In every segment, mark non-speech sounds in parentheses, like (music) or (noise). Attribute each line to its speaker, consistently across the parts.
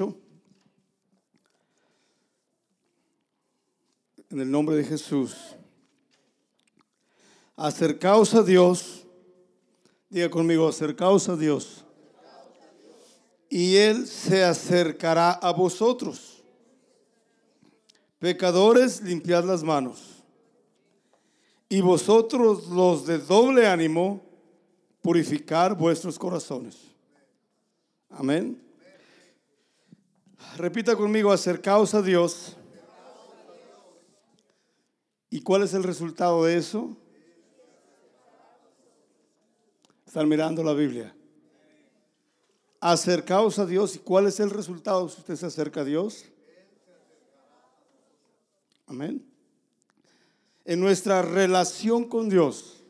Speaker 1: 8. En el nombre de Jesús. Acercaos a Dios. Diga conmigo, acercaos a Dios. Y Él se acercará a vosotros. Pecadores, limpiad las manos. Y vosotros los de doble ánimo, purificar vuestros corazones. Amén. Repita conmigo, acercaos a Dios. ¿Y cuál es el resultado de eso? Están mirando la Biblia. Acercaos a Dios. ¿Y cuál es el resultado si usted se acerca a Dios? Amén. En nuestra relación con Dios,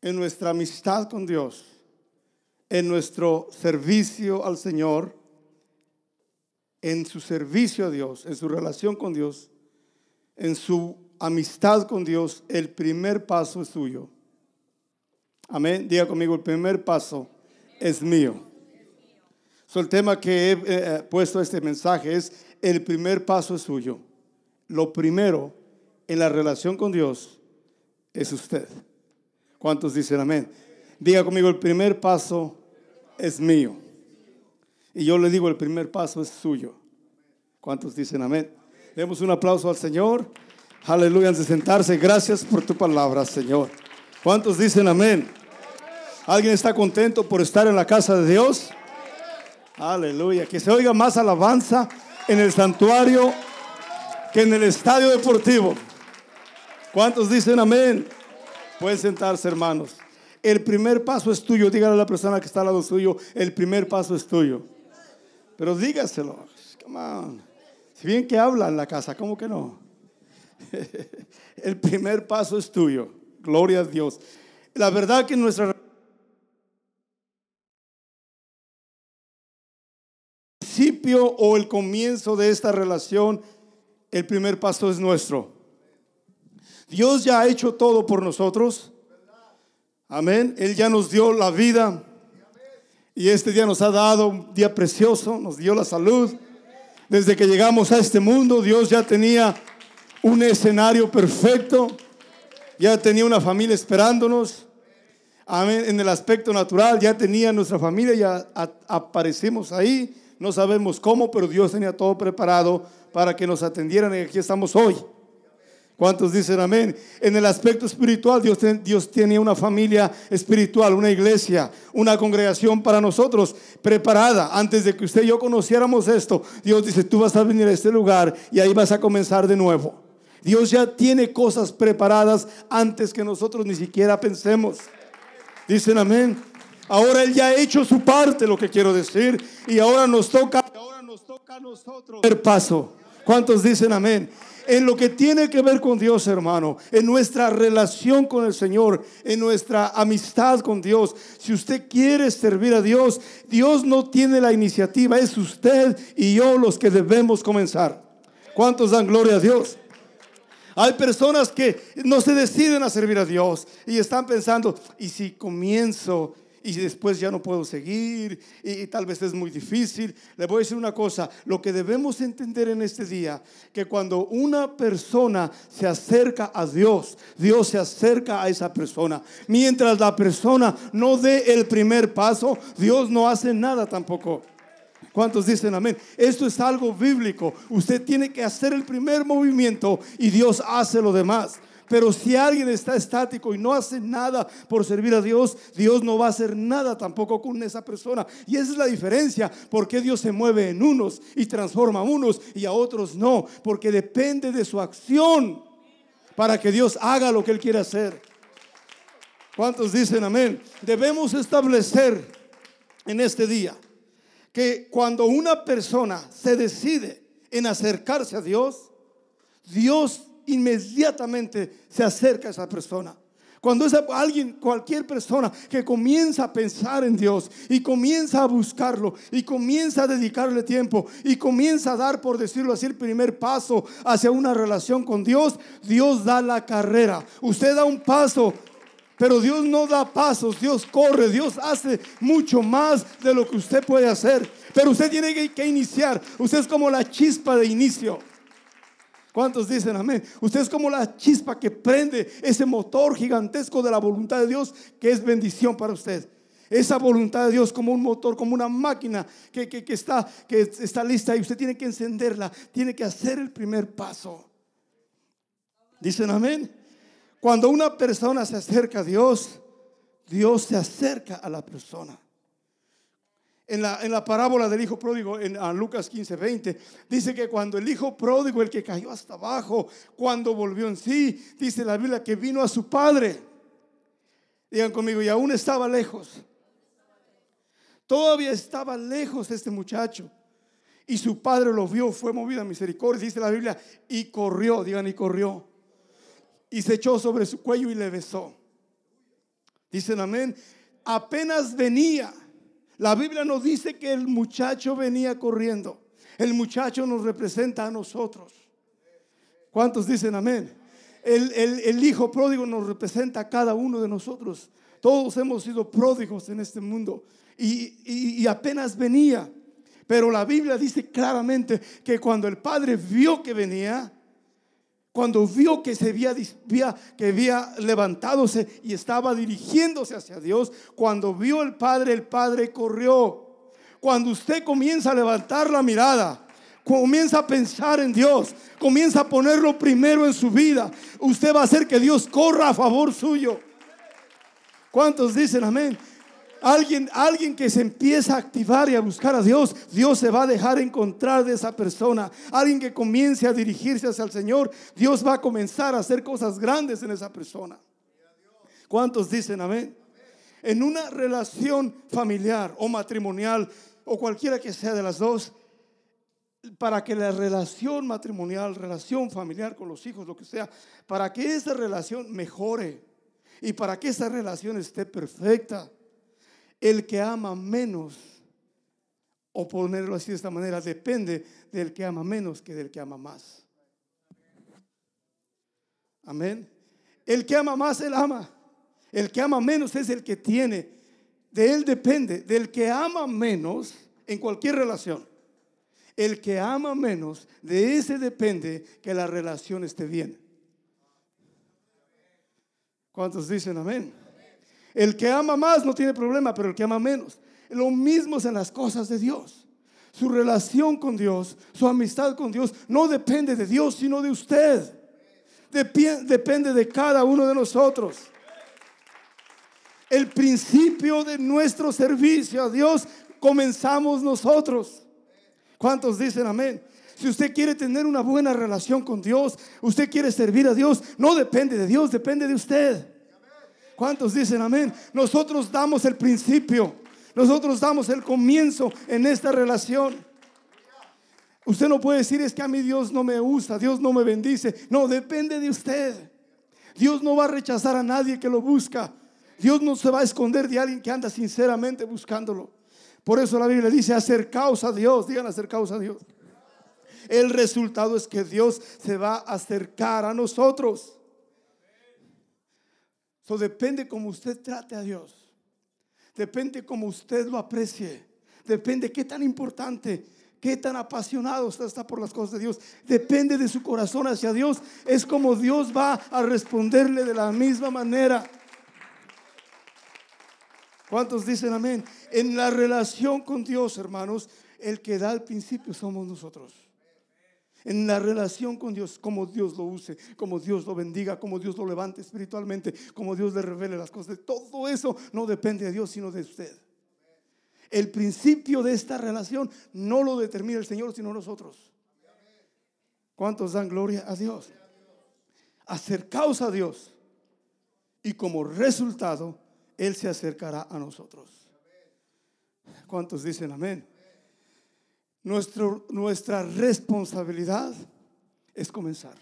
Speaker 1: en nuestra amistad con Dios, en nuestro servicio al Señor, en su servicio a Dios, en su relación con Dios, en su amistad con Dios, el primer paso es suyo. Amén. Diga conmigo, el primer paso es mío. El tema que he eh, puesto este mensaje es, el primer paso es suyo. Lo primero en la relación con Dios es usted. ¿Cuántos dicen amén? Diga conmigo, el primer paso es mío. Y yo le digo, el primer paso es suyo. ¿Cuántos dicen amén? Demos un aplauso al Señor. Aleluya, antes de sentarse. Gracias por tu palabra, Señor. ¿Cuántos dicen amén? ¿Alguien está contento por estar en la casa de Dios? Aleluya. Que se oiga más alabanza en el santuario que en el estadio deportivo. ¿Cuántos dicen amén? Pueden sentarse, hermanos. El primer paso es tuyo. Dígale a la persona que está al lado suyo, el primer paso es tuyo. Pero dígaselo. Come on. Si bien que habla en la casa, ¿cómo que no? (laughs) El primer paso es tuyo. Gloria a Dios. La verdad que nuestra principio o el comienzo de esta relación, el primer paso es nuestro. Dios ya ha hecho todo por nosotros. Amén. Él ya nos dio la vida. Y este día nos ha dado un día precioso, nos dio la salud. Desde que llegamos a este mundo, Dios ya tenía un escenario perfecto, ya tenía una familia esperándonos. En el aspecto natural, ya tenía nuestra familia, ya aparecimos ahí. No sabemos cómo, pero Dios tenía todo preparado para que nos atendieran y aquí estamos hoy. ¿Cuántos dicen amén? En el aspecto espiritual, Dios, Dios tiene una familia espiritual, una iglesia, una congregación para nosotros preparada. Antes de que usted y yo conociéramos esto, Dios dice, tú vas a venir a este lugar y ahí vas a comenzar de nuevo. Dios ya tiene cosas preparadas antes que nosotros ni siquiera pensemos. Dicen amén. Ahora Él ya ha hecho su parte, lo que quiero decir, y ahora nos toca, ahora nos toca a nosotros el paso. ¿Cuántos dicen amén? En lo que tiene que ver con Dios, hermano, en nuestra relación con el Señor, en nuestra amistad con Dios. Si usted quiere servir a Dios, Dios no tiene la iniciativa, es usted y yo los que debemos comenzar. ¿Cuántos dan gloria a Dios? Hay personas que no se deciden a servir a Dios y están pensando, ¿y si comienzo y después ya no puedo seguir y, tal vez es muy difícil. Le voy a decir una cosa, lo que debemos entender en este día, que cuando una persona se acerca a Dios, Dios se acerca a esa persona. Mientras la persona no dé el primer paso, Dios no hace nada tampoco. ¿Cuántos dicen amén? Esto es algo bíblico. Usted tiene que hacer el primer movimiento y Dios hace lo demás. Pero si alguien está estático y no hace nada por servir a Dios, Dios no va a hacer nada tampoco con esa persona. Y esa es la diferencia. Porque Dios se mueve en unos y transforma a unos y a otros no. Porque depende de su acción para que Dios haga lo que Él quiere hacer. ¿Cuántos dicen amén? Debemos establecer en este día que cuando una persona se decide en acercarse a Dios, Dios inmediatamente se acerca a esa persona. Cuando es alguien, cualquier persona que comienza a pensar en Dios y comienza a buscarlo y comienza a dedicarle tiempo y comienza a dar, por decirlo así, el primer paso hacia una relación con Dios, Dios da la carrera. Usted da un paso Pero Dios no da pasos, Dios corre, Dios hace mucho más de lo que usted puede hacer. Pero usted tiene que, iniciar. Usted es como la chispa de inicio. ¿Cuántos dicen amén? Usted es como la chispa que prende ese motor gigantesco de la voluntad de Dios que es bendición para usted. Esa voluntad de Dios como un motor, como una máquina que, que, está, que está lista y usted tiene que encenderla, tiene que hacer el primer paso. ¿Dicen amén? Cuando una persona se acerca a Dios, Dios se acerca a la persona. En la, en la parábola del hijo pródigo, en Lucas 15, 20, dice que cuando el hijo pródigo, el que cayó hasta abajo, cuando volvió en sí, dice la Biblia que vino a su padre. Digan conmigo, y aún estaba lejos. Todavía estaba lejos este muchacho. Y su padre lo vio, fue movido a misericordia, dice la Biblia, y corrió, digan, y corrió y se echó sobre su cuello y le besó. Dicen amén. Apenas venía. La Biblia nos dice que el muchacho venía corriendo. El muchacho nos representa a nosotros. ¿Cuántos dicen amén? El, hijo pródigo nos representa a cada uno de nosotros. Todos hemos sido pródigos en este mundo. Y, y apenas venía. Pero la Biblia dice claramente que cuando el padre vio que venía, cuando vio que se había, que había levantadose y estaba dirigiéndose hacia Dios, cuando vio el Padre, el Padre corrió. Cuando usted comienza a levantar la mirada, comienza a pensar en Dios, comienza a ponerlo primero en su vida, usted va a hacer que Dios corra a favor suyo. ¿Cuántos dicen amén? Alguien, alguien que se empieza a activar y a buscar a Dios, Dios se va a dejar encontrar de esa persona. Alguien que comience a dirigirse hacia el Señor, Dios va a comenzar a hacer cosas grandes en esa persona. ¿Cuántos dicen amén? En una relación familiar o matrimonial o cualquiera que sea de las dos, para que la relación matrimonial, relación familiar con los hijos, lo que sea, para que esa relación mejore y para que esa relación esté perfecta, el que ama menos, o ponerlo así de esta manera, depende del que ama menos que del que ama más. Amén. El que ama más, él ama. El que ama menos es el que tiene. De él depende. Del que ama menos en cualquier relación. El que ama menos, de ese depende que la relación esté bien. ¿Cuántos dicen amén? El que ama más no tiene problema, pero el que ama menos. Lo mismo es en las cosas de Dios. Su relación con Dios, su amistad con Dios, no depende de Dios, sino de usted. Depende de cada uno de nosotros. El principio de nuestro servicio a Dios comenzamos nosotros. ¿Cuántos dicen amén? Si usted quiere tener una buena relación con Dios, usted quiere servir a Dios, no depende de Dios, depende de usted. ¿Cuántos dicen amén? Nosotros damos el principio. Nosotros damos el comienzo en esta relación. Usted no puede decir es que a mí Dios no me usa, Dios no me bendice. No, depende de usted. Dios no va a rechazar a nadie que lo busca. Dios no se va a esconder de alguien que anda sinceramente buscándolo. Por eso la Biblia dice acercaos a Dios. Digan acercaos a Dios. El resultado es que Dios se va a acercar a nosotros. Eso depende como usted trate a Dios. Depende como usted lo aprecie. Depende qué tan importante, qué tan apasionado usted está por las cosas de Dios. Depende de su corazón hacia Dios. Es como Dios va a responderle de la misma manera. ¿Cuántos dicen amén? En la relación con Dios, hermanos, el que da al principio somos nosotros en la relación con Dios, como Dios lo use, como Dios lo bendiga, como Dios lo levante espiritualmente, como Dios le revele las cosas. Todo eso no depende de Dios, sino de usted. El principio de esta relación no lo determina el Señor, sino nosotros. ¿Cuántos dan gloria a Dios? Acercaos a Dios y como resultado, Él se acercará a nosotros. ¿Cuántos dicen amén? Nuestra responsabilidad es comenzar.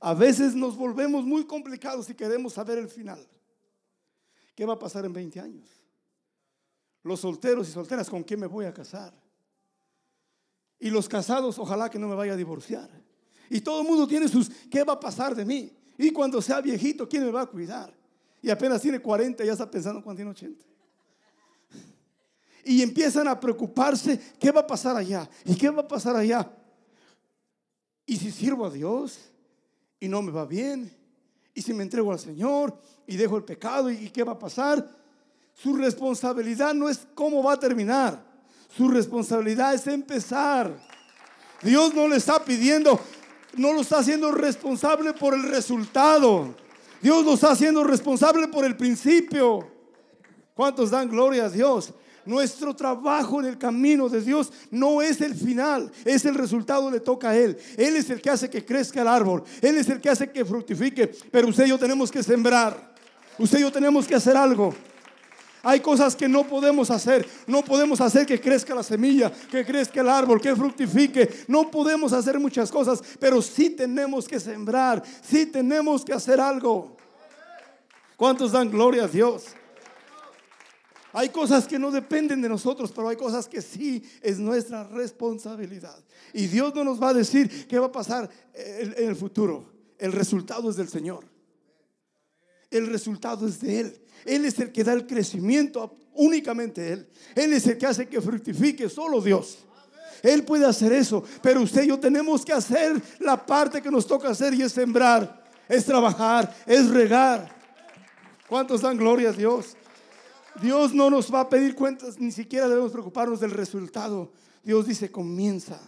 Speaker 1: A veces nos volvemos muy complicados y queremos saber el final. ¿Qué va a pasar en 20 años? Los solteros y solteras, ¿con quién me voy a casar? Y los casados, ojalá que no me vaya a divorciar. Y todo el mundo tiene sus, ¿qué va a pasar de mí? Y cuando sea viejito, ¿quién me va a cuidar? Y apenas tiene 40 y ya está pensando cuando tiene 80. Y empiezan a preocuparse, ¿qué va a pasar allá? ¿Y qué va a pasar allá? ¿Y si sirvo a Dios y no me va bien? ¿Y si me entrego al Señor y dejo el pecado y qué va a pasar? Su responsabilidad no es cómo va a terminar. Su responsabilidad es empezar. Dios no le está pidiendo, no lo está haciendo responsable por el resultado. Dios lo está haciendo responsable por el principio. ¿Cuántos dan gloria a Dios? Nuestro trabajo en el camino de Dios no es el final, es el resultado, le toca a Él. Él es el que hace que crezca el árbol, Él es el que hace que fructifique, pero usted y yo tenemos que sembrar, usted y yo tenemos que hacer algo. Hay cosas que no podemos hacer. No podemos hacer que crezca la semilla, que crezca el árbol, que fructifique. No podemos hacer muchas cosas, pero sí tenemos que sembrar, sí tenemos que hacer algo. ¿Cuántos dan gloria a Dios? Hay cosas que no dependen de nosotros, pero hay cosas que sí es nuestra responsabilidad. Y Dios no nos va a decir qué va a pasar en el futuro. El resultado es del Señor. El resultado es de Él. Él es el que da el crecimiento, únicamente Él. Él es el que hace que fructifique, solo Dios. Él puede hacer eso, pero usted y yo tenemos que hacer la parte que nos toca hacer y es sembrar, es trabajar, es regar. ¿Cuántos dan gloria a Dios? Dios no nos va a pedir cuentas, ni siquiera debemos preocuparnos del resultado. Dios dice, comienza.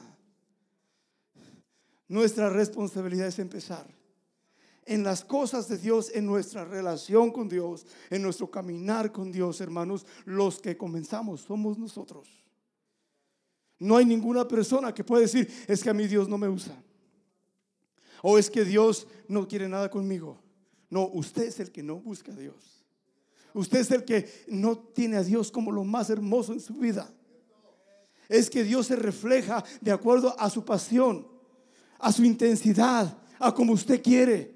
Speaker 1: Nuestra responsabilidad es empezar en las cosas de Dios, en nuestra relación con Dios, en nuestro caminar con Dios, hermanos, los que comenzamos somos nosotros. No hay ninguna persona que pueda decir, es que a mí Dios no me usa. O es que Dios no quiere nada conmigo. No, usted es el que no busca a Dios. Usted es el que no tiene a Dios como lo más hermoso en su vida. Es que Dios se refleja de acuerdo a su pasión, a su intensidad, a como usted quiere.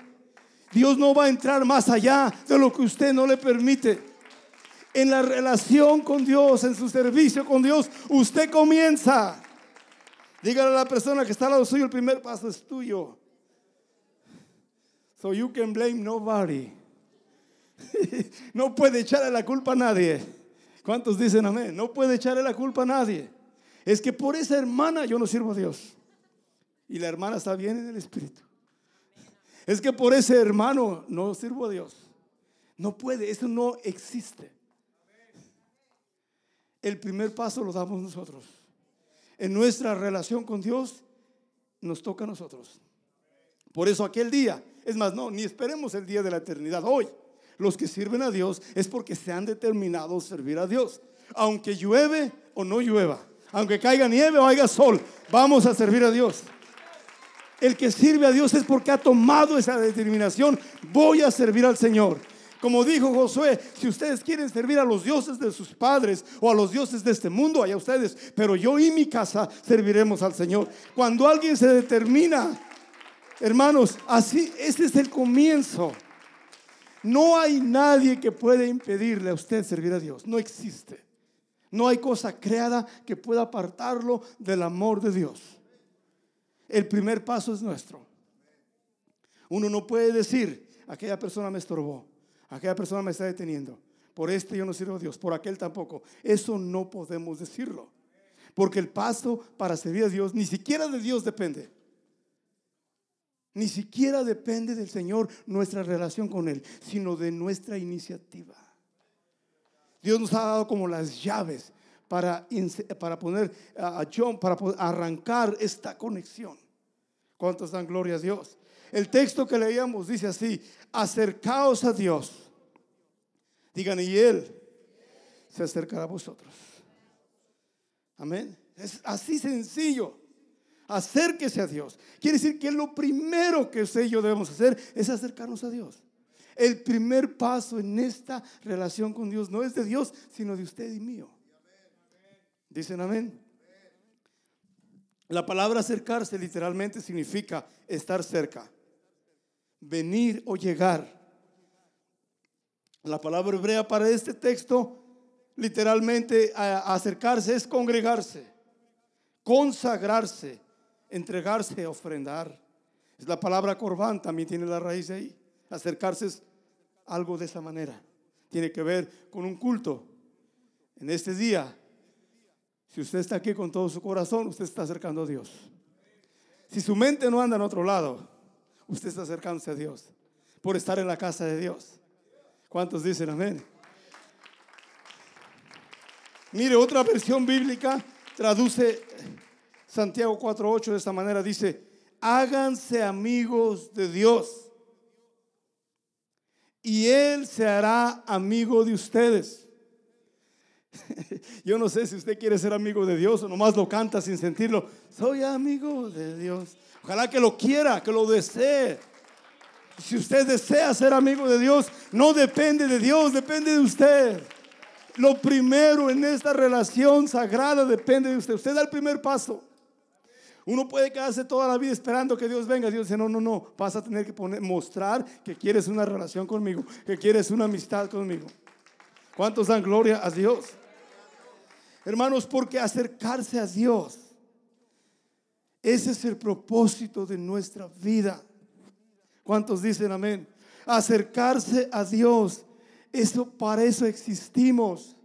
Speaker 1: Dios no va a entrar más allá de lo que usted no le permite. En la relación con Dios, en su servicio con Dios, usted comienza. Dígale a la persona que está al lado suyo, el primer paso es tuyo. So you can blame nobody. (laughs) no puede echarle la culpa a nadie. ¿Cuántos dicen amén? No puede echarle la culpa a nadie. Es que por esa hermana yo no sirvo a Dios. Y la hermana está bien en el espíritu. Es que por ese hermano no sirvo a Dios. No puede, eso no existe. El primer paso lo damos nosotros. En nuestra relación con Dios nos toca a nosotros. Por eso aquel día, es más, no, ni esperemos el día de la eternidad. Hoy, los que sirven a Dios es porque se han determinado servir a Dios. Aunque llueve o no llueva, aunque caiga nieve o haya sol, vamos a servir a Dios. El que sirve a Dios es porque ha tomado esa determinación. Voy a servir al Señor. Como dijo Josué, si ustedes quieren servir a los dioses de sus padres o a los dioses de este mundo, allá ustedes, pero yo y mi casa serviremos al Señor. Cuando alguien se determina, hermanos, así, ese es el comienzo. No hay nadie que pueda impedirle a usted servir a Dios. No existe. No hay cosa creada que pueda apartarlo del amor de Dios el primer paso es nuestro. Uno no puede decir, aquella persona me estorbó, aquella persona me está deteniendo, por este yo no sirvo a Dios, por aquel tampoco. Eso no podemos decirlo. Porque el paso para servir a Dios ni siquiera de Dios depende. Ni siquiera depende del Señor nuestra relación con Él, sino de nuestra iniciativa. Dios nos ha dado como las llaves para, para poner a John, para arrancar esta conexión. ¿Cuántos dan gloria a Dios? El texto que leíamos dice así, acercaos a Dios. Digan, y Él se acercará a vosotros. Amén. Es así sencillo. Acérquese a Dios. Quiere decir que lo primero que usted y yo debemos hacer es acercarnos a Dios. El primer paso en esta relación con Dios no es de Dios, sino de usted y mío. Dicen amén. La palabra acercarse literalmente significa estar cerca, venir o llegar. La palabra hebrea para este texto literalmente acercarse es congregarse, consagrarse, entregarse, ofrendar. Es la palabra corbán, también tiene la raíz ahí. Acercarse es algo de esa manera. Tiene que ver con un culto. En este día, si usted está aquí con todo su corazón, usted está acercando a Dios. Si su mente no anda en otro lado, usted está acercándose a Dios por estar en la casa de Dios. ¿Cuántos dicen amén? Mire, otra versión bíblica traduce Santiago 4.8 de esta manera. Dice, háganse amigos de Dios y Él se hará amigo de ustedes. (laughs) Yo no sé si usted quiere ser amigo de Dios o nomás lo canta sin sentirlo. Soy amigo de Dios. Ojalá que lo quiera, que lo desee. Si usted desea ser amigo de Dios, no depende de Dios, depende de usted. Lo primero en esta relación sagrada depende de usted. Usted da el primer paso. Uno puede quedarse toda la vida esperando que Dios venga. Dios dice, no, no, no, vas a tener que poner, mostrar que quieres una relación conmigo, que quieres una amistad conmigo. ¿Cuántos dan gloria a Dios? Hermanos, porque acercarse a Dios, ese es el propósito de nuestra vida. ¿Cuántos dicen amén? Acercarse a Dios, eso para eso existimos.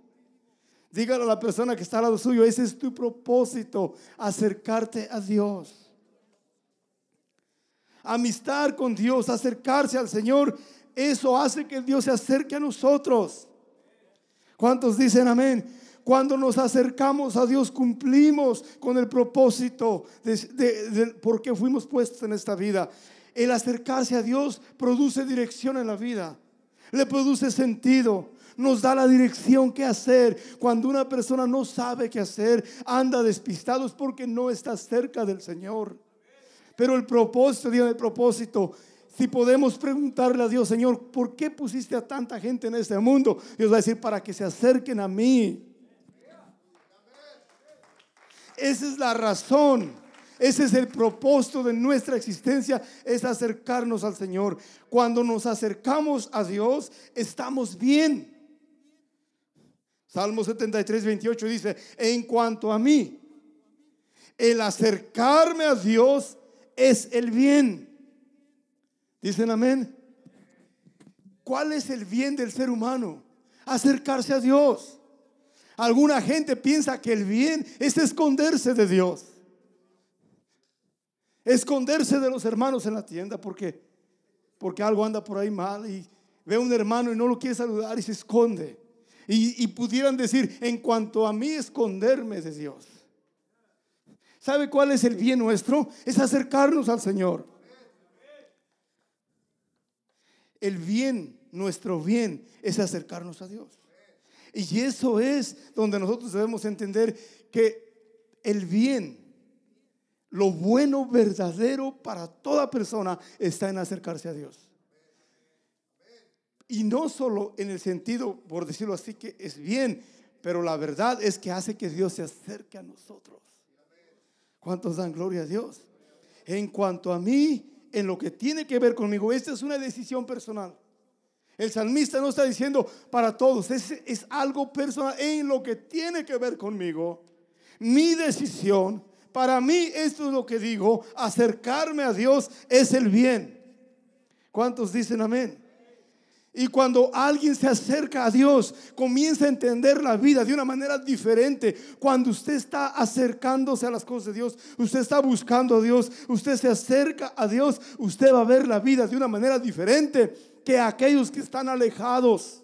Speaker 1: Dígale a la persona que está al lado suyo, ese es tu propósito, acercarte a Dios. Amistad con Dios, acercarse al Señor, eso hace que Dios se acerque a nosotros. ¿Cuántos dicen amén? Cuando nos acercamos a Dios cumplimos con el propósito de, de por qué fuimos puestos en esta vida. El acercarse a Dios produce dirección en la vida, le produce sentido, nos da la dirección que hacer. Cuando una persona no sabe qué hacer, anda despistado, es porque no está cerca del Señor. Pero el propósito, Dios, el propósito, si podemos preguntarle a Dios, Señor, ¿por qué pusiste a tanta gente en este mundo? Dios va a decir, para que se acerquen a mí. Esa es la razón. Ese es el propósito de nuestra existencia, es acercarnos al Señor. Cuando nos acercamos a Dios, estamos bien. Salmo 73, 28 dice, en cuanto a mí, el acercarme a Dios es el bien. Dicen amén. ¿Cuál es el bien del ser humano? Acercarse a Dios. Alguna gente piensa que el bien es esconderse de Dios. Esconderse de los hermanos en la tienda porque porque algo anda por ahí mal y ve a un hermano y no lo quiere saludar y se esconde y, pudieran decir, en cuanto a mí, esconderme de Dios. ¿Sabe cuál es el bien nuestro? Es acercarnos al Señor. El bien, nuestro bien, es acercarnos a Dios. Y eso es donde nosotros debemos entender que el bien, lo bueno, verdadero para toda persona está en acercarse a Dios. Y no solo en el sentido, por decirlo así, que es bien, pero la verdad es que hace que Dios se acerque a nosotros. ¿Cuántos dan gloria a Dios? En cuanto a mí, en lo que tiene que ver conmigo, esta es una decisión personal. El salmista no está diciendo para todos, es, es algo personal en lo que tiene que ver conmigo. Mi decisión, para mí esto es lo que digo, acercarme a Dios es el bien. ¿Cuántos dicen amén? Y cuando alguien se acerca a Dios, comienza a entender la vida de una manera diferente. Cuando usted está acercándose a las cosas de Dios, usted está buscando a Dios, usted se acerca a Dios, usted va a ver la vida de una manera diferente que aquellos que están alejados.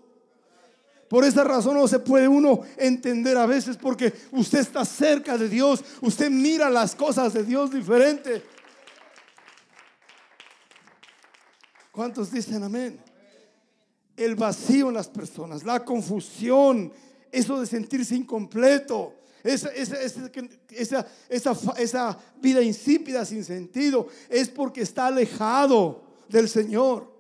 Speaker 1: Por esa razón no se puede uno entender a veces porque usted está cerca de Dios, usted mira las cosas de Dios diferente. ¿Cuántos dicen amén? El vacío en las personas, la confusión, eso de sentirse incompleto, esa, vida insípida sin sentido, es porque está alejado del Señor.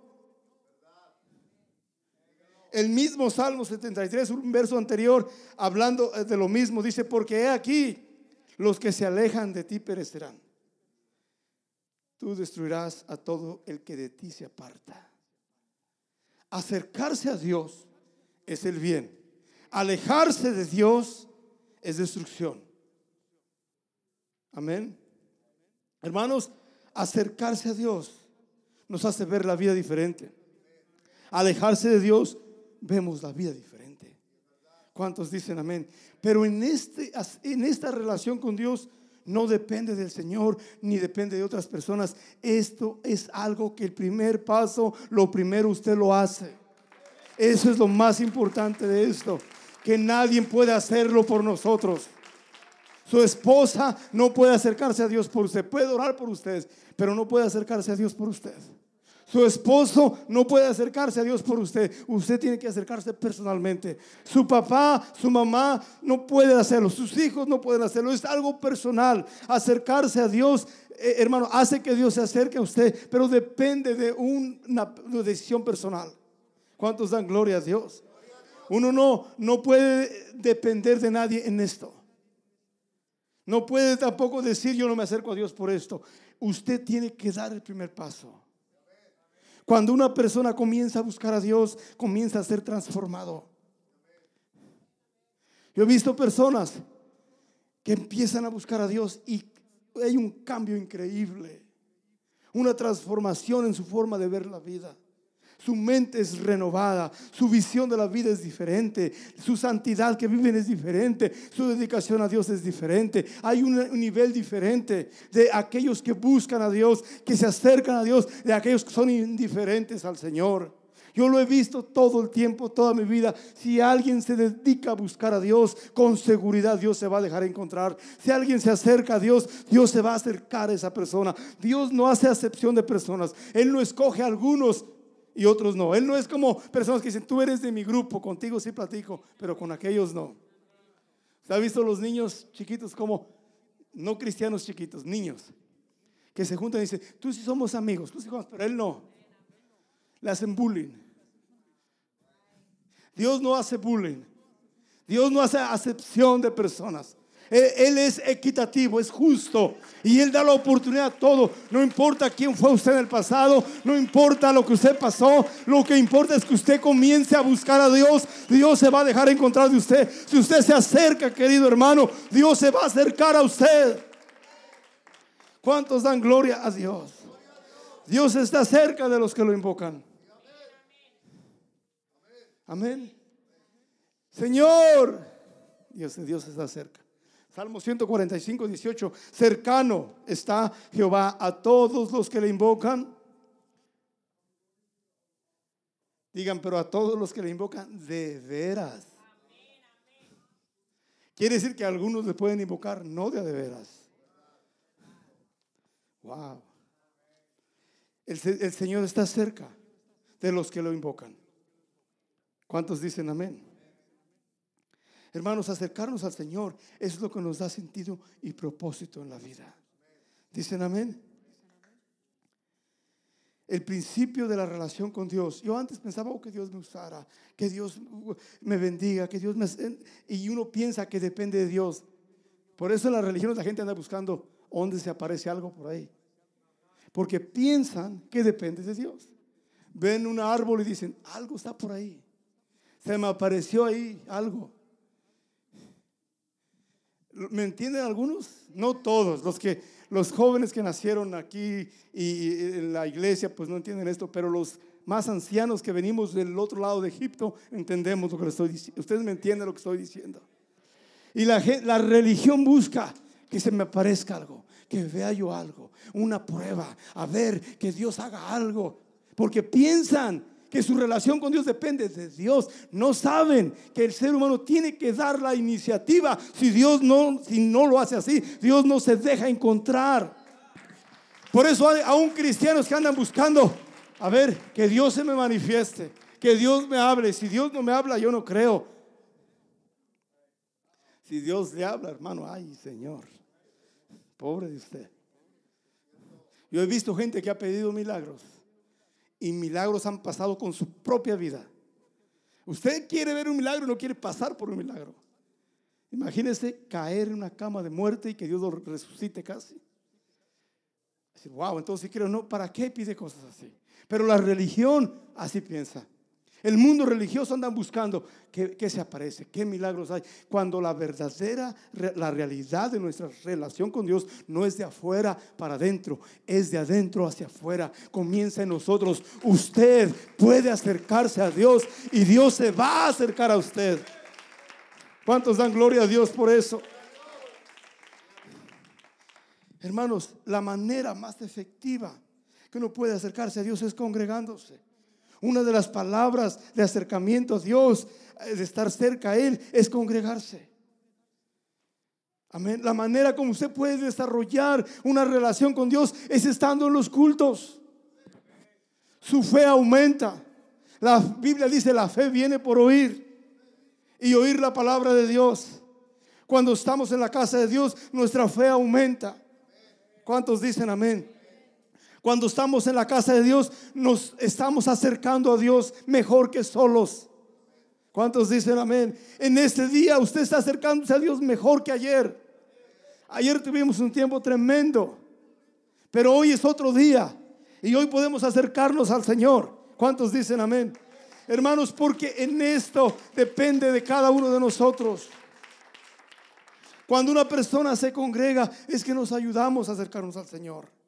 Speaker 1: El mismo Salmo 73, un verso anterior, hablando de lo mismo, dice, porque he aquí, los que se alejan de ti perecerán. Tú destruirás a todo el que de ti se aparta. Acercarse a Dios es el bien. Alejarse de Dios es destrucción. Amén. Hermanos, acercarse a Dios nos hace ver la vida diferente. alejarse de Dios, vemos la vida diferente. ¿Cuántos dicen amén? Pero en, este, en esta relación con Dios no depende del Señor ni depende de otras personas. Esto es algo que el primer paso, lo primero usted lo hace. Eso es lo más importante de esto, que nadie puede hacerlo por nosotros. Su esposa no puede acercarse a Dios por usted, puede orar por ustedes, pero no puede acercarse a Dios por usted. Su esposo no puede acercarse a Dios por usted. Usted tiene que acercarse personalmente. Su papá, su mamá no pueden hacerlo. Sus hijos no pueden hacerlo. Es algo personal. Acercarse a Dios, eh, hermano, hace que Dios se acerque a usted, pero depende de una, decisión personal. ¿Cuántos dan gloria a Dios? Uno no, no puede depender de nadie en esto. No puede tampoco decir yo no me acerco a Dios por esto. Usted tiene que dar el primer paso. Cuando una persona comienza a buscar a Dios, comienza a ser transformado. Yo he visto personas que empiezan a buscar a Dios y hay un cambio increíble, una transformación en su forma de ver la vida. Su mente es renovada, su visión de la vida es diferente, su santidad que viven es diferente, su dedicación a Dios es diferente. Hay un, nivel diferente de aquellos que buscan a Dios, que se acercan a Dios, de aquellos que son indiferentes al Señor. Yo lo he visto todo el tiempo, toda mi vida. Si alguien se dedica a buscar a Dios, con seguridad Dios se va a dejar encontrar. Si alguien se acerca a Dios, Dios se va a acercar a esa persona. Dios no hace acepción de personas. Él no escoge a algunos y otros no. Él no es como personas que dicen, tú eres de mi grupo, contigo sí platico, pero con aquellos no. ¿Se ha visto los niños chiquitos como, no cristianos chiquitos, niños, que se juntan y dicen, tú sí somos amigos, tú sí somos, pero él no. Le hacen bullying. Dios no hace bullying. Dios no hace acepción de personas. Él, es equitativo, es justo. Y Él da la oportunidad a todo. No importa quién fue usted en el pasado, no importa lo que usted pasó. Lo que importa es que usted comience a buscar a Dios. Dios se va a dejar encontrar de usted. Si usted se acerca, querido hermano, Dios se va a acercar a usted. ¿Cuántos dan gloria a Dios? Dios está cerca de los que lo invocan. Amén. Señor, Dios, está cerca. Salmo 145, 18. Cercano está Jehová a todos los que le invocan. Digan, pero a todos los que le invocan de veras. Quiere decir que algunos le pueden invocar no de, de veras. Wow. El, el Señor está cerca de los que lo invocan. ¿Cuántos dicen amén? Hermanos, acercarnos al Señor es lo que nos da sentido y propósito en la vida. ¿Dicen amén? El principio de la relación con Dios. Yo antes pensaba oh, que Dios me usara, que Dios me bendiga, que Dios me... Y uno piensa que depende de Dios. Por eso en las religiones la gente anda buscando dónde se aparece algo por ahí. Porque piensan que depende de Dios. Ven un árbol y dicen, algo está por ahí. Se me apareció ahí algo. ¿Me entienden algunos? No todos. Los que los jóvenes que nacieron aquí y en la iglesia pues no entienden esto, pero los más ancianos que venimos del otro lado de Egipto entendemos lo que estoy diciendo. Ustedes me entienden lo que estoy diciendo. Y la, la religión busca que se me aparezca algo, que vea yo algo, una prueba, a ver que Dios haga algo, porque piensan que su relación con Dios depende de Dios. No saben que el ser humano tiene que dar la iniciativa. Si Dios no, si no lo hace así, Dios no se deja encontrar. Por eso hay aún cristianos que andan buscando, a ver, que Dios se me manifieste, que Dios me hable. Si Dios no me habla, yo no creo. Si Dios le habla, hermano, ay Señor, pobre de usted. Yo he visto gente que ha pedido milagros y milagros han pasado con su propia vida. Usted quiere ver un milagro y no quiere pasar por un milagro. Imagínese caer en una cama de muerte y que Dios lo resucite casi. wow, entonces creo, no, ¿para qué pide cosas así? Pero la religión así piensa. El mundo religioso andan buscando qué, se aparece, qué milagros hay. Cuando la verdadera, la realidad de nuestra relación con Dios no es de afuera para adentro, es de adentro hacia afuera. Comienza en nosotros. Usted puede acercarse a Dios y Dios se va a acercar a usted. ¿Cuántos dan gloria a Dios por eso? Hermanos, la manera más efectiva que uno puede acercarse a Dios es congregándose. Una de las palabras de acercamiento a Dios, eh, de estar cerca a Él, es congregarse. Amén. La manera como usted puede desarrollar una relación con Dios es estando en los cultos. Su fe aumenta. La Biblia dice, la fe viene por oír y oír la palabra de Dios. Cuando estamos en la casa de Dios, nuestra fe aumenta. ¿Cuántos dicen amén? Cuando estamos en la casa de Dios, nos estamos acercando a Dios mejor que solos. ¿Cuántos dicen amén? En este día usted está acercándose a Dios mejor que ayer. Ayer tuvimos un tiempo tremendo, pero hoy es otro día y hoy podemos acercarnos al Señor. ¿Cuántos dicen amén? Hermanos, porque en esto depende de cada uno de nosotros. Cuando una persona se congrega es que nos ayudamos a acercarnos al Señor.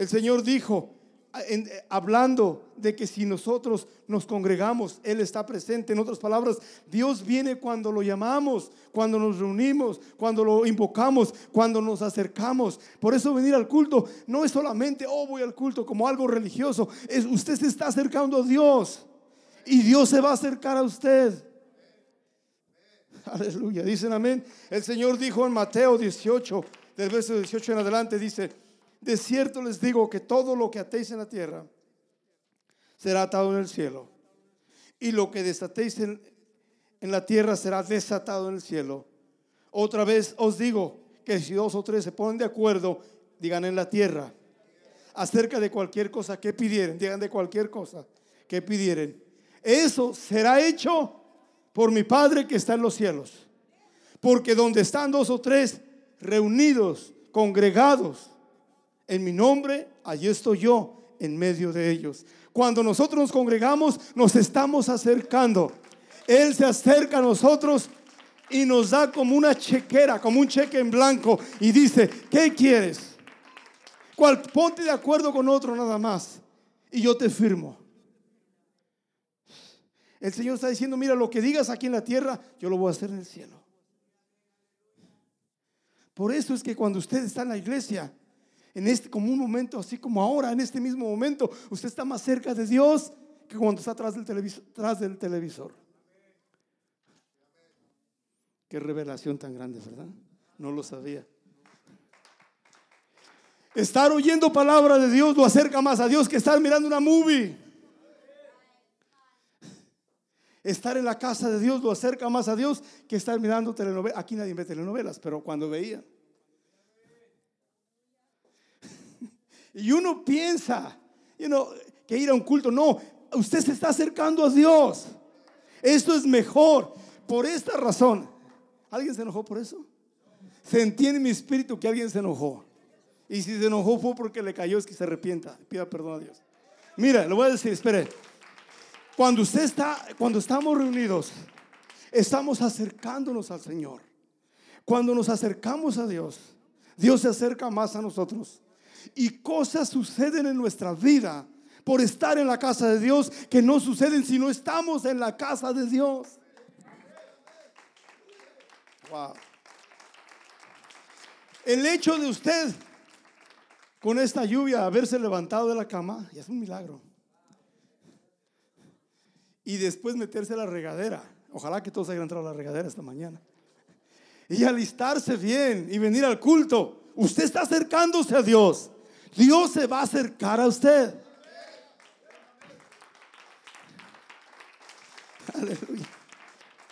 Speaker 1: El Señor dijo, eh, hablando de que si nosotros nos congregamos, Él está presente. En otras palabras, Dios viene cuando lo llamamos, cuando nos reunimos, cuando lo invocamos, cuando nos acercamos. Por eso venir al culto no es solamente, oh, voy al culto como algo religioso. Es, usted se está acercando a Dios y Dios se va a acercar a usted. Aleluya, dicen amén. El Señor dijo en Mateo 18, del verso 18 en adelante, dice, de cierto les digo que todo lo que atéis en la tierra será atado en el cielo. Y lo que desatéis en, la tierra será desatado en el cielo. Otra vez os digo que si dos o tres se ponen de acuerdo, digan en la tierra, acerca de cualquier cosa que pidieren, digan de cualquier cosa que pidieren. Eso será hecho por mi Padre que está en los cielos. Porque donde están dos o tres reunidos, congregados, en mi nombre, allí estoy yo en medio de ellos. Cuando nosotros nos congregamos, nos estamos acercando. Él se acerca a nosotros y nos da como una chequera, como un cheque en blanco y dice, ¿qué quieres? ¿Cuál? Ponte de acuerdo con otro nada más y yo te firmo. El Señor está diciendo, mira, lo que digas aquí en la tierra, yo lo voy a hacer en el cielo. Por eso es que cuando usted está en la iglesia, en este como un momento, así como ahora, en este mismo momento, usted está más cerca de Dios que cuando está atrás del televisor. del televisor. Qué revelación tan grande, ¿verdad? No lo sabía. Estar oyendo palabra de Dios lo acerca más a Dios que estar mirando una movie. Estar en la casa de Dios lo acerca más a Dios que estar mirando telenovelas. Aquí nadie ve telenovelas, pero cuando veía. Y uno piensa que ir a un culto, no, usted se está acercando a Dios. Esto es mejor. Por esta razón, ¿alguien se enojó por eso? Se entiende en mi espíritu que alguien se enojó. Y si se enojó fue porque le cayó, es que se arrepienta. Pida perdón a Dios. Mira, lo voy a decir, espere. Cuando usted está, cuando estamos reunidos, estamos acercándonos al Señor. Cuando nos acercamos a Dios, Dios se acerca más a nosotros. Y cosas suceden en nuestra vida por estar en la casa de Dios que no suceden si no estamos en la casa de Dios. Wow. El hecho de usted con esta lluvia haberse levantado de la cama ya es un milagro. Y después meterse a la regadera. Ojalá que todos hayan entrado a la regadera esta mañana. Y alistarse bien y venir al culto. Usted está acercándose a Dios. Dios se va a acercar a usted. Aleluya.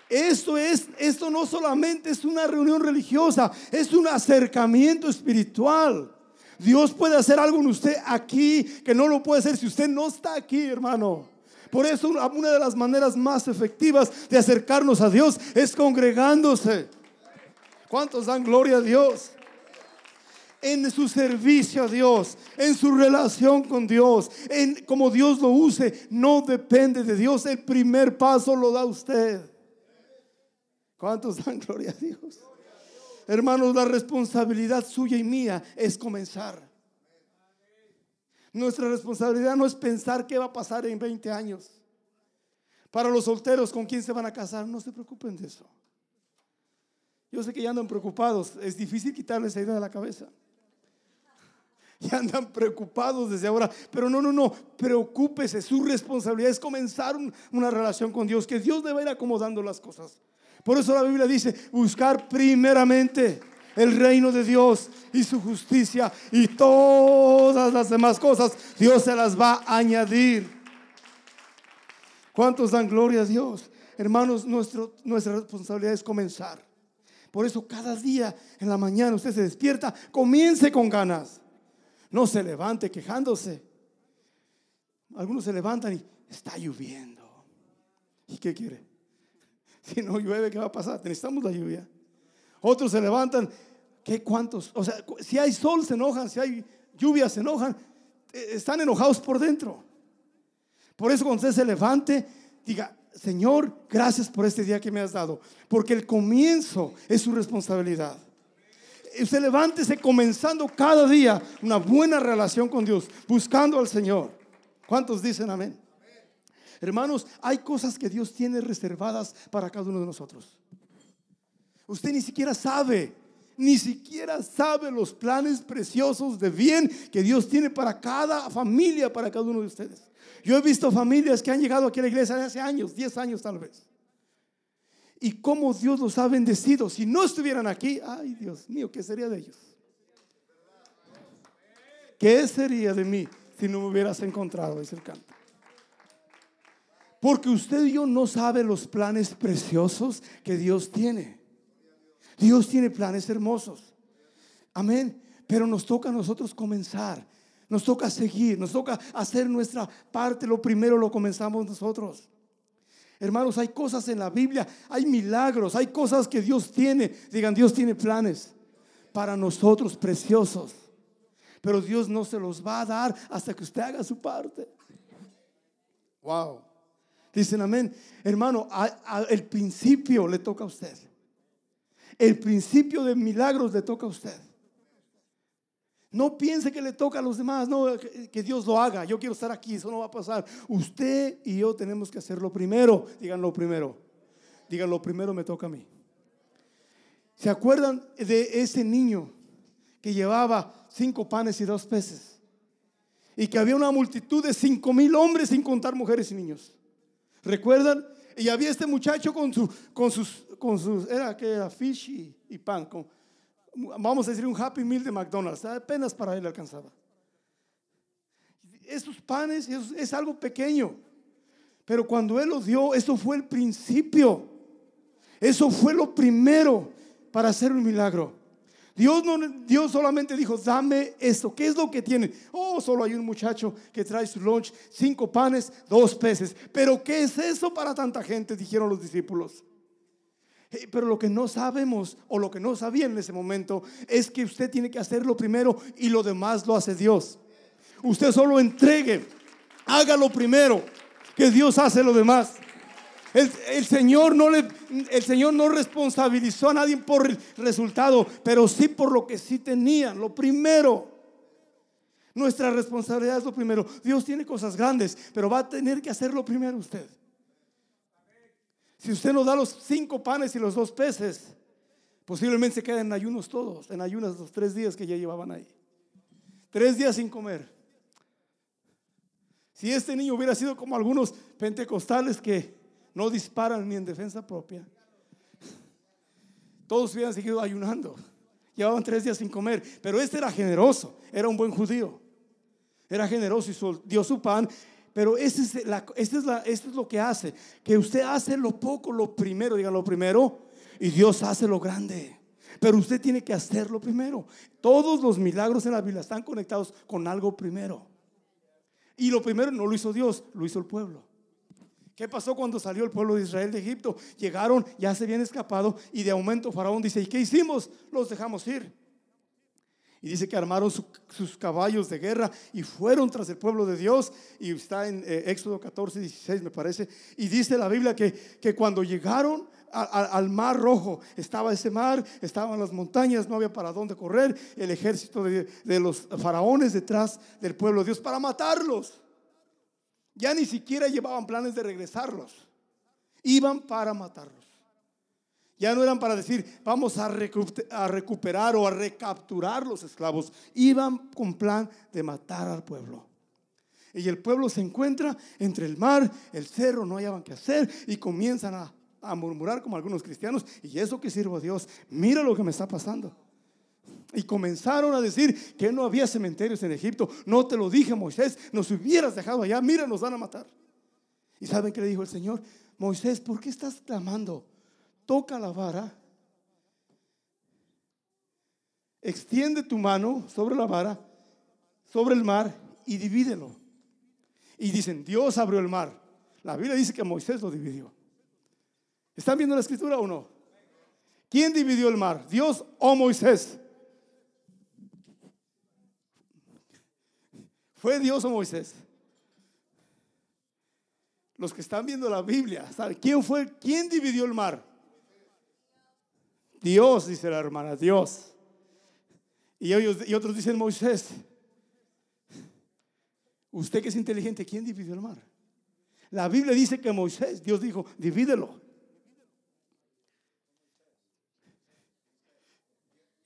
Speaker 1: Esto es, esto no solamente es una reunión religiosa, es un acercamiento espiritual. Dios puede hacer algo en usted aquí que no lo puede hacer si usted no está aquí, hermano. Por eso una de las maneras más efectivas de acercarnos a Dios es congregándose. ¿Cuántos dan gloria a Dios? En su servicio a Dios, en su relación con Dios, en como Dios lo use, no depende de Dios. El primer paso lo da usted. ¿Cuántos dan (laughs) gloria a Dios? Hermanos, la responsabilidad suya y mía es comenzar. Nuestra responsabilidad no es pensar qué va a pasar en 20 años. Para los solteros, ¿con quién se van a casar? No se preocupen de eso. Yo sé que ya andan preocupados. Es difícil quitarles esa idea de la cabeza. (laughs) Ya andan preocupados desde ahora. Pero no, no, no. Preocúpese. Su responsabilidad es comenzar una relación con Dios. Que Dios debe ir acomodando las cosas. Por eso la Biblia dice, buscar primeramente el reino de Dios y su justicia y todas las demás cosas, Dios se las va a añadir. ¿Cuántos dan gloria a Dios? Hermanos, nuestro, nuestra responsabilidad es comenzar. Por eso cada día en la mañana usted se despierta, comience con ganas. No se levante quejándose. Algunos se levantan y está lloviendo. ¿Y qué quiere? (laughs) Si no llueve, ¿qué va a pasar? Necesitamos la lluvia. Otros se levantan, ¿qué cuántos? O sea, si hay sol se enojan, si hay lluvia se enojan, eh, están enojados por dentro. Por eso cuando usted se levante, diga, Señor, gracias por este día que me has dado, porque el comienzo es su responsabilidad. Usted levántese comenzando cada día una buena relación con Dios, buscando al Señor. ¿Cuántos dicen amén? Hermanos, hay cosas que Dios tiene reservadas para cada uno de nosotros. Usted ni siquiera sabe, ni siquiera sabe los planes preciosos de bien que Dios tiene para cada familia, para cada uno de ustedes. Yo he visto familias que han llegado aquí a la iglesia hace años, 10 años tal vez. Y cómo Dios los ha bendecido. Si no estuvieran aquí, ay Dios mío, ¿qué sería de ellos? ¿Qué sería de mí si no me hubieras encontrado? Es el canto. Porque usted y yo no sabe los planes preciosos que Dios tiene. Dios tiene planes hermosos. Amén. Pero nos toca a nosotros comenzar. Nos toca seguir. Nos toca hacer nuestra parte. Lo primero lo comenzamos nosotros. Hermanos, hay cosas en la Biblia. Hay milagros. Hay cosas que Dios tiene. Digan, Dios tiene planes para nosotros preciosos. Pero Dios no se los va a dar hasta que usted haga su parte. Wow. Dicen amén. Hermano, el principio le toca a usted. El principio de milagros le toca a usted. No piense que le toca a los demás, no, que, Dios lo haga. Yo quiero estar aquí, eso no va a pasar. Usted y yo tenemos que hacerlo primero. Díganlo primero. Díganlo primero, me toca a mí. ¿Se acuerdan de ese niño que llevaba cinco panes y dos peces? Y que había una multitud de cinco mil hombres sin contar mujeres y niños. ¿Recuerdan? Y había este muchacho con, con, sus, con sus, era que era fish y, pan, con, vamos a decir un Happy Meal de McDonald's, apenas para él alcanzaba. Esos panes es algo pequeño, pero cuando él los dio, eso fue el principio, eso fue lo primero para hacer un milagro. Dios, no, Dios solamente dijo, dame esto. ¿Qué es lo que tiene? Oh, solo hay un muchacho que trae su lunch, cinco panes, dos peces. Pero ¿qué es eso para tanta gente? Dijeron los discípulos. Eh, pero lo que no sabemos o lo que no sabían en ese momento es que usted tiene que hacerlo primero y lo demás lo hace Dios. Usted solo entregue, hágalo primero, que Dios hace lo demás. El, Señor no le, el Señor no responsabilizó a nadie por el resultado, pero sí por lo que sí tenían, lo primero. Nuestra responsabilidad es lo primero. Dios tiene cosas grandes, pero va a tener que hacerlo primero usted. Si usted nos da los cinco panes y los dos peces, posiblemente se queden en ayunos todos, en ayunas los tres días que ya llevaban ahí. Tres días sin comer. Si este niño hubiera sido como algunos pentecostales que no disparan ni en defensa propia. Todos hubieran seguido ayunando. Llevaban tres días sin comer. Pero este era generoso. Era un buen judío. Era generoso y dio su pan. Pero este es, la, es, la, es lo que hace. Que usted hace lo poco, lo primero. Digan lo primero. Y Dios hace lo grande. Pero usted tiene que hacerlo primero. Todos los milagros en la Biblia están conectados con algo primero. Y lo primero no lo hizo Dios, lo hizo el pueblo. ¿Qué pasó cuando salió el pueblo de Israel de Egipto? Llegaron, ya se habían escapado y de aumento Faraón dice, ¿y qué hicimos? Los dejamos ir. Y dice que armaron sus caballos de guerra y fueron tras el pueblo de Dios. Y está en eh, Éxodo 14, 16 me parece. Y dice la Biblia que, que cuando llegaron al mar rojo, estaba ese mar, estaban las montañas, no había para dónde correr. El ejército de, de los faraones detrás del pueblo de Dios para matarlos. Ya ni siquiera llevaban planes de regresarlos. Iban para matarlos. Ya no eran para decir, vamos a, recuperar o a recapturar los esclavos. Iban con plan de matar al pueblo. Y el pueblo se encuentra entre el mar, el cerro, no hallaban qué hacer y comienzan a, murmurar como algunos cristianos. ¿Y eso que sirvo a Dios? Mira lo que me está pasando. Y comenzaron a decir que no había cementerios en Egipto. No te lo dije, Moisés. Nos hubieras dejado allá. Mira, nos van a matar. ¿Y saben qué le dijo el Señor? Moisés, ¿por qué estás clamando? Toca la vara, extiende tu mano sobre la vara, sobre el mar y divídelo. Y dicen, Dios abrió el mar. La Biblia dice que Moisés lo dividió. ¿Están viendo la escritura o no? ¿Quién dividió el mar? ¿Dios o Moisés? ¿Fue Dios o Moisés? Los que están viendo la Biblia, ¿quién fue? ¿Quién dividió el mar? Dios, dice la hermana, Dios. Y, ellos, y otros dicen Moisés. Usted que es inteligente, ¿quién dividió el mar? La Biblia dice que Moisés, Dios dijo, divídelo.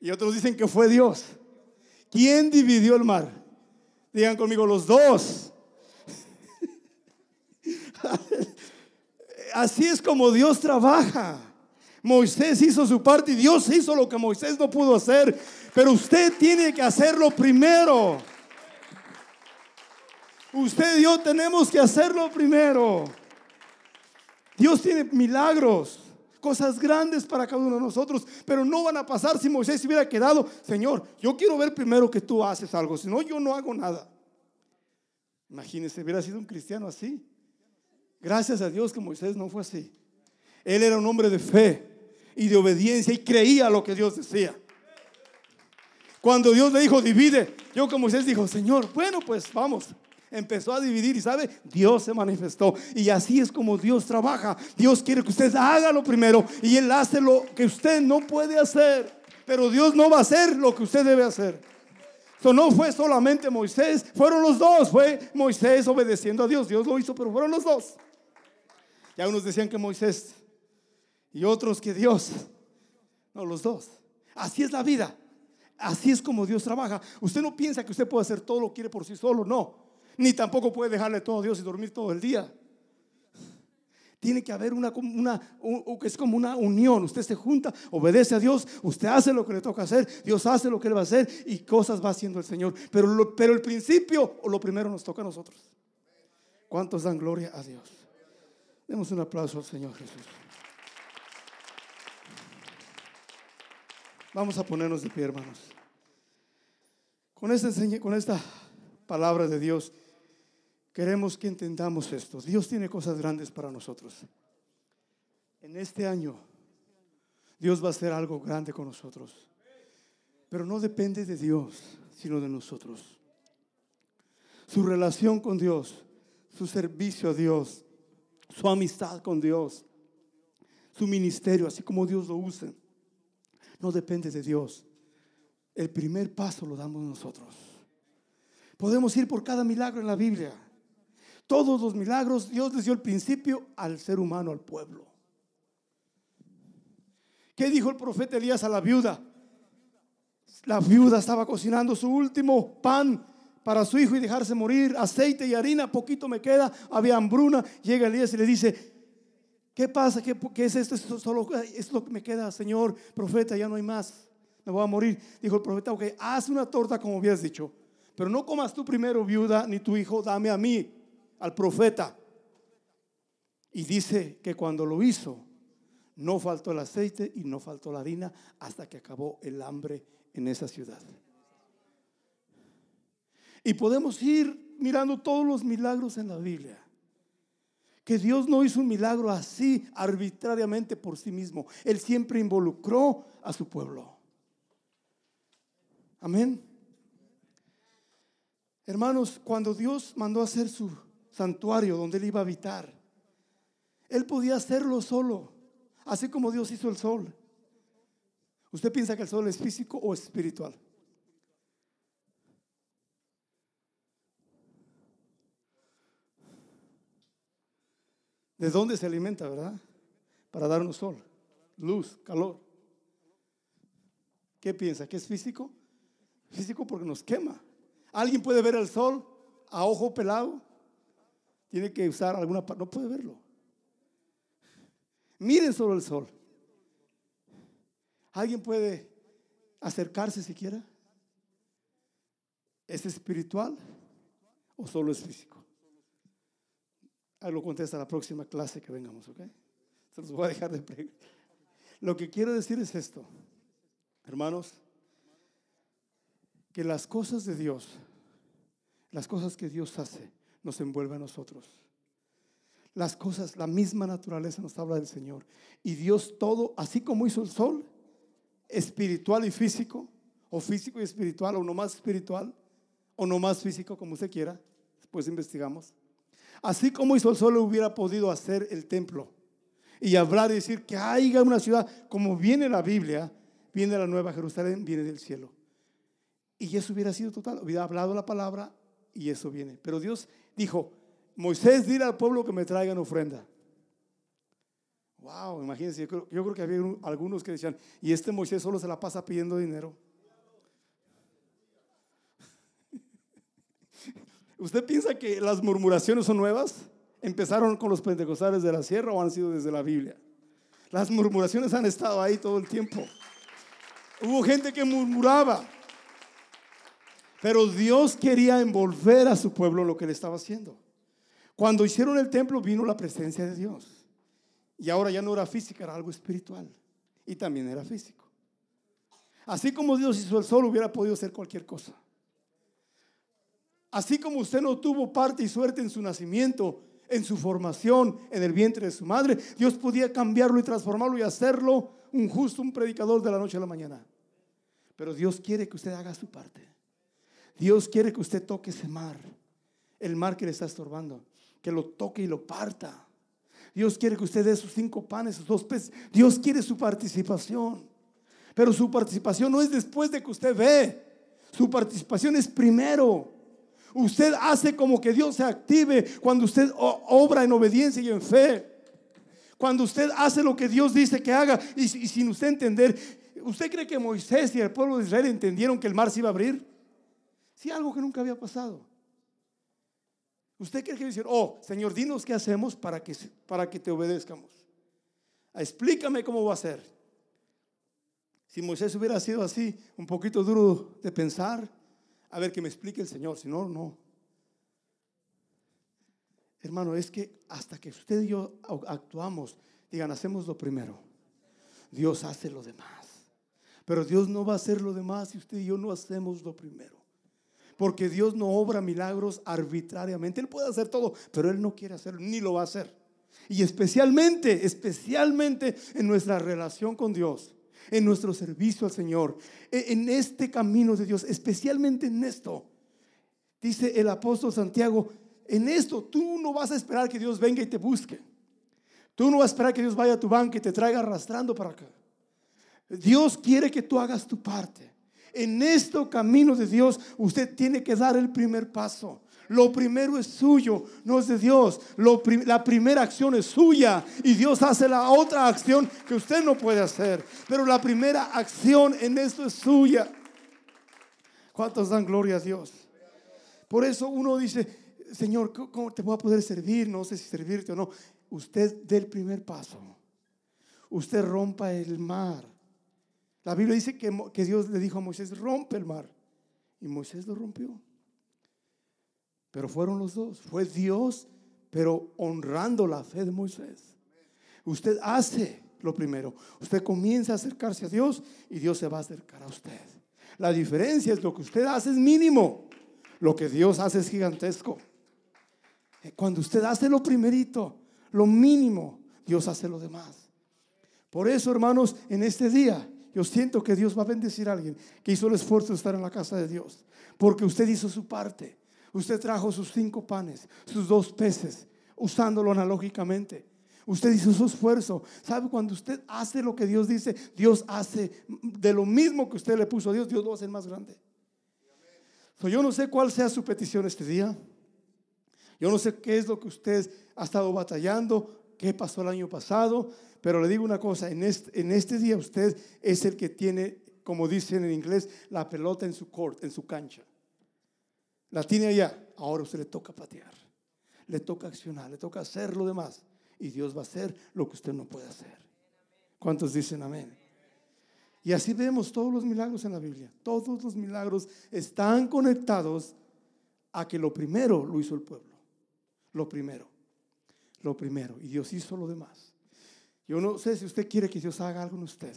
Speaker 1: Y otros dicen que fue Dios. ¿Quién dividió el mar? Digan conmigo, los dos. (laughs) Así es como Dios trabaja. Moisés hizo su parte y Dios hizo lo que Moisés no pudo hacer. Pero usted tiene que hacerlo primero. Usted y yo tenemos que hacerlo primero. Dios tiene milagros, cosas grandes para cada uno de nosotros, pero no van a pasar si Moisés hubiera quedado, Señor, yo quiero ver primero que tú haces algo, si no, yo no hago nada. Imagínese, hubiera sido un cristiano así. Gracias a Dios que Moisés no fue así. Él era un hombre de fe y de obediencia y creía lo que Dios decía. Cuando Dios le dijo, divide, yo como Moisés dijo, Señor, bueno, pues vamos. Empezó a dividir y sabe, Dios se manifestó. Y así es como Dios trabaja. Dios quiere que usted haga lo primero y Él hace lo que usted no puede hacer. Pero Dios no va a hacer lo que usted debe hacer. Eso no fue solamente Moisés, fueron los dos. Fue Moisés obedeciendo a Dios. Dios lo hizo, pero fueron los dos. Ya unos decían que Moisés y otros que Dios. No, los dos. Así es la vida. Así es como Dios trabaja. Usted no piensa que usted puede hacer todo lo que quiere por sí solo, no. Ni tampoco puede dejarle todo a Dios y dormir todo el día. Tiene que haber una, una es como una unión. Usted se junta, obedece a Dios, usted hace lo que le toca hacer, Dios hace lo que le va a hacer y cosas va haciendo el Señor. Pero, pero el principio, o lo primero nos toca a nosotros. ¿Cuántos dan gloria a Dios? Demos un aplauso al Señor Jesús. Vamos a ponernos de pie, hermanos. Con esta, con esta palabra de Dios, queremos que entendamos esto. Dios tiene cosas grandes para nosotros. En este año, Dios va a hacer algo grande con nosotros. Pero no depende de Dios, sino de nosotros. Su relación con Dios, su servicio a Dios, su amistad con Dios, su ministerio, así como Dios lo usa no depende de Dios. El primer paso lo damos nosotros. Podemos ir por cada milagro en la Biblia. Todos los milagros Dios les dio el principio al ser humano, al pueblo. ¿Qué dijo el profeta Elías a la viuda? La viuda estaba cocinando su último pan para su hijo y dejarse morir. Aceite y harina, poquito me queda. Había hambruna. Llega Elías y le dice, ¿Qué pasa? ¿Qué, es esto? Esto solo es lo que me queda, Señor, profeta, ya no hay más. Me voy a morir. Dijo el profeta, ok, haz una torta como habías dicho. Pero no comas tú primero, viuda, ni tu hijo, dame a mí, al profeta. Y dice que cuando lo hizo, no faltó el aceite y no faltó la harina hasta que acabó el hambre en esa ciudad. Y podemos ir mirando todos los milagros en la Biblia que Dios no hizo un milagro así arbitrariamente por sí mismo. Él siempre involucró a su pueblo. Amén. Hermanos, cuando Dios mandó hacer su santuario donde él iba a habitar, él podía hacerlo solo, así como Dios hizo el sol. ¿Usted piensa que el sol es físico o espiritual? ¿De dónde se alimenta, verdad? Para darnos sol, luz, calor. ¿Qué piensa? ¿Que es físico? Físico porque nos quema. ¿Alguien puede ver el sol a ojo pelado? Tiene que usar alguna no puede verlo. Miren solo el sol. ¿Alguien puede acercarse siquiera? ¿Es espiritual o solo es físico? Ahí lo contesta la próxima clase que vengamos, ¿ok? Se los voy a dejar de preguntar. Lo que quiero decir es esto, hermanos, que las cosas de Dios, las cosas que Dios hace, nos envuelven a nosotros. Las cosas, la misma naturaleza nos habla del Señor. Y Dios todo, así como hizo el sol, espiritual y físico, o físico y espiritual, o no más espiritual, o no más físico, como usted quiera, después investigamos. Así como hizo el sol, hubiera podido hacer el templo y hablar y decir que haya una ciudad, como viene la Biblia, viene la nueva Jerusalén, viene del cielo. Y eso hubiera sido total, hubiera hablado la palabra y eso viene. Pero Dios dijo, Moisés, dile al pueblo que me traigan ofrenda. Wow, imagínense, yo creo, yo creo que había algunos que decían, y este Moisés solo se la pasa pidiendo dinero. ¿Usted piensa que las murmuraciones son nuevas? ¿Empezaron con los pentecostales de la sierra o han sido desde la Biblia? Las murmuraciones han estado ahí todo el tiempo. Hubo gente que murmuraba. Pero Dios quería envolver a su pueblo lo que le estaba haciendo. Cuando hicieron el templo vino la presencia de Dios. Y ahora ya no era física, era algo espiritual. Y también era físico. Así como Dios hizo el sol, hubiera podido hacer cualquier cosa. Así como usted no tuvo parte y suerte en su nacimiento, en su formación, en el vientre de su madre, Dios podía cambiarlo y transformarlo y hacerlo un justo, un predicador de la noche a la mañana. Pero Dios quiere que usted haga su parte. Dios quiere que usted toque ese mar, el mar que le está estorbando, que lo toque y lo parta. Dios quiere que usted dé sus cinco panes, sus dos peces. Dios quiere su participación. Pero su participación no es después de que usted ve. Su participación es primero. Usted hace como que Dios se active cuando usted obra en obediencia y en fe. Cuando usted hace lo que Dios dice que haga y, sin usted entender, ¿usted cree que Moisés y el pueblo de Israel entendieron que el mar se iba a abrir? Sí, algo que nunca había pasado. ¿Usted cree que decir, oh, Señor, dinos qué hacemos para que, para que te obedezcamos? Explícame cómo va a ser. Si Moisés hubiera sido así, un poquito duro de pensar, a ver que me explique el Señor, si no, no. Hermano, es que hasta que usted y yo actuamos, digan, hacemos lo primero. Dios hace lo demás. Pero Dios no va a hacer lo demás si usted y yo no hacemos lo primero. Porque Dios no obra milagros arbitrariamente. Él puede hacer todo, pero Él no quiere hacerlo, ni lo va a hacer. Y especialmente, especialmente en nuestra relación con Dios en nuestro servicio al Señor, e, en este camino de Dios, especialmente en esto. Dice el apóstol Santiago, en esto tú no vas a esperar que Dios venga y te busque. Tú no vas a esperar que Dios vaya a tu banca y te traiga arrastrando para acá. Dios quiere que tú hagas tu parte. En este camino de Dios usted tiene que dar el primer paso. Lo primero es suyo, no es de Dios. la primera acción es suya y Dios hace la otra acción que usted no puede hacer. Pero la primera acción en esto es suya. ¿Cuántos dan gloria a Dios? Por eso uno dice, Señor, ¿cómo te voy a poder servir? No sé si servirte o no. Usted dé el primer paso. Usted rompa el mar. La Biblia dice que, que Dios le dijo a Moisés, rompe el mar. Y Moisés lo rompió. Pero fueron los dos. Fue Dios, pero honrando la fe de Moisés. Usted hace lo primero. Usted comienza a acercarse a Dios y Dios se va a acercar a usted. La diferencia es lo que usted hace es mínimo. Lo que Dios hace es gigantesco. Eh, cuando usted hace lo primerito, lo mínimo, Dios hace lo demás. Por eso, hermanos, en este día Yo siento que Dios va a bendecir a alguien que hizo el esfuerzo de estar en la casa de Dios. Porque usted hizo su parte. Usted trajo sus cinco panes, sus dos peces, usándolo analógicamente. Usted hizo su esfuerzo. ¿Sabe? Cuando usted hace lo que Dios dice, Dios hace de lo mismo que usted le puso a Dios, Dios lo hacer más grande. yo no sé cuál sea su petición este día. Yo no sé qué es lo que usted ha estado batallando, qué pasó el año pasado, pero le digo una cosa, en este, en este día usted es el que tiene, como dicen en inglés, la pelota en su court, en su cancha. La tiene allá, ahora usted le toca patear, le toca accionar, le toca hacer lo demás y Dios va a hacer lo que usted no puede hacer. ¿Cuántos dicen amén? Y así vemos todos los milagros en la Biblia. Todos los milagros están conectados a que lo primero lo hizo el pueblo. Lo primero. Lo primero. Y Dios hizo lo demás. Yo no sé si usted quiere que Dios haga algo en usted,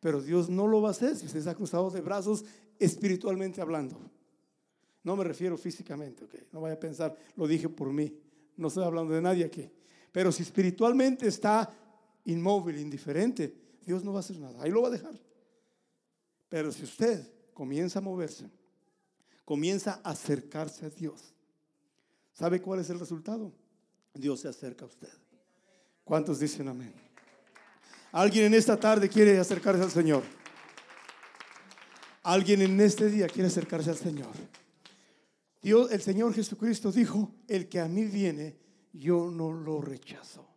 Speaker 1: pero Dios no lo va a hacer si usted está cruzado de brazos espiritualmente hablando. No me refiero físicamente, ok. No vaya a pensar, lo dije por mí. No estoy hablando de nadie aquí. Pero si espiritualmente está inmóvil, indiferente, Dios no va a hacer nada. Ahí lo va a dejar. Pero si usted comienza a moverse, comienza a acercarse a Dios, ¿sabe cuál es el resultado? Dios se acerca a usted. ¿Cuántos dicen amén? ¿Alguien en esta tarde quiere acercarse al Señor? ¿Alguien en este día quiere acercarse al Señor? El Señor Jesucristo dijo, el que a mí viene, yo no lo rechazo.